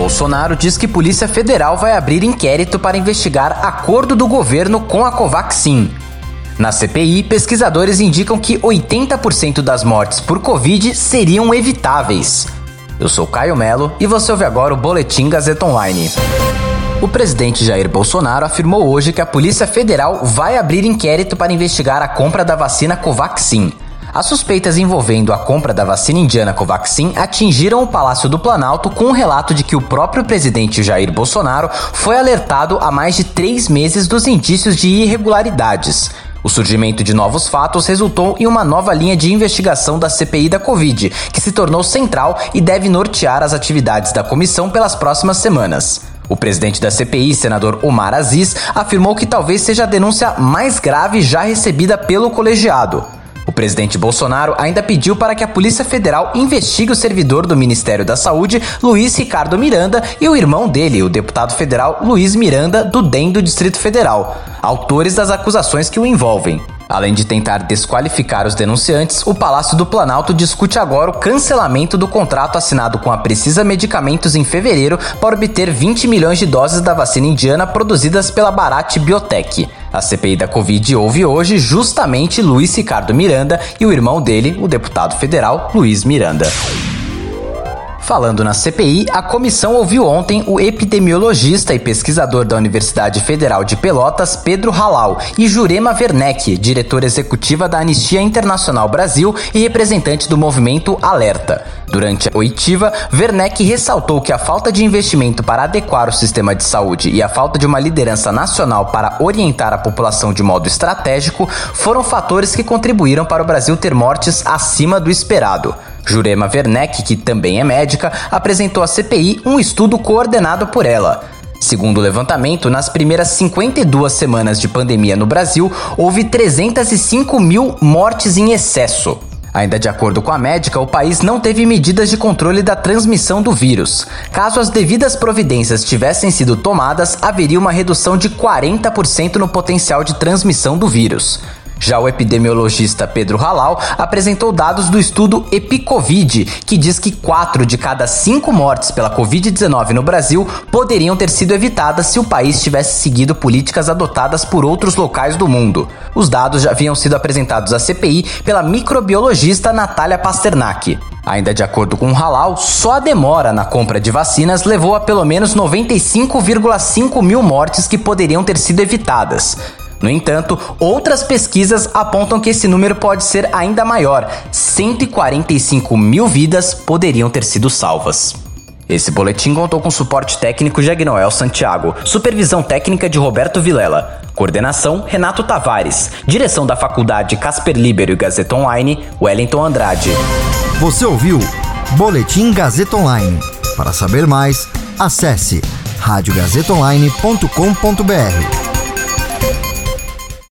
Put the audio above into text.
Bolsonaro diz que Polícia Federal vai abrir inquérito para investigar acordo do governo com a Covaxin. Na CPI, pesquisadores indicam que 80% das mortes por Covid seriam evitáveis. Eu sou Caio Melo e você ouve agora o Boletim Gazeta Online. O presidente Jair Bolsonaro afirmou hoje que a Polícia Federal vai abrir inquérito para investigar a compra da vacina Covaxin. As suspeitas envolvendo a compra da vacina indiana Covaxin atingiram o Palácio do Planalto com o um relato de que o próprio presidente Jair Bolsonaro foi alertado há mais de três meses dos indícios de irregularidades. O surgimento de novos fatos resultou em uma nova linha de investigação da CPI da Covid, que se tornou central e deve nortear as atividades da comissão pelas próximas semanas. O presidente da CPI, senador Omar Aziz, afirmou que talvez seja a denúncia mais grave já recebida pelo colegiado. O presidente Bolsonaro ainda pediu para que a Polícia Federal investigue o servidor do Ministério da Saúde, Luiz Ricardo Miranda, e o irmão dele, o deputado federal Luiz Miranda, do DEM do Distrito Federal, autores das acusações que o envolvem. Além de tentar desqualificar os denunciantes, o Palácio do Planalto discute agora o cancelamento do contrato assinado com a Precisa Medicamentos em fevereiro para obter 20 milhões de doses da vacina indiana produzidas pela Bharat Biotech. A CPI da Covid ouve hoje justamente Luiz Ricardo Miranda e o irmão dele, o deputado federal Luiz Miranda. Falando na CPI, a comissão ouviu ontem o epidemiologista e pesquisador da Universidade Federal de Pelotas, Pedro Halal, e Jurema Werneck, diretora executiva da Anistia Internacional Brasil e representante do movimento Alerta. Durante a oitiva, Werneck ressaltou que a falta de investimento para adequar o sistema de saúde e a falta de uma liderança nacional para orientar a população de modo estratégico foram fatores que contribuíram para o Brasil ter mortes acima do esperado. Jurema Werneck, que também é médica, apresentou à CPI um estudo coordenado por ela. Segundo o levantamento, nas primeiras 52 semanas de pandemia no Brasil, houve 305 mil mortes em excesso. Ainda de acordo com a médica, o país não teve medidas de controle da transmissão do vírus. Caso as devidas providências tivessem sido tomadas, haveria uma redução de 40% no potencial de transmissão do vírus. Já o epidemiologista Pedro Halal apresentou dados do estudo Epicovid, que diz que 4 de cada 5 mortes pela Covid-19 no Brasil poderiam ter sido evitadas se o país tivesse seguido políticas adotadas por outros locais do mundo. Os dados já haviam sido apresentados à CPI pela microbiologista Natália Pasternak. Ainda de acordo com o Halal, só a demora na compra de vacinas levou a pelo menos 95,5 mil mortes que poderiam ter sido evitadas. No entanto, outras pesquisas apontam que esse número pode ser ainda maior: 145 mil vidas poderiam ter sido salvas. Esse boletim contou com suporte técnico de Agnoel Santiago, supervisão técnica de Roberto Vilela, coordenação Renato Tavares, direção da Faculdade Casper Libero e Gazeta Online, Wellington Andrade. Você ouviu Boletim Gazeta Online. Para saber mais, acesse radiogazetaonline.com.br.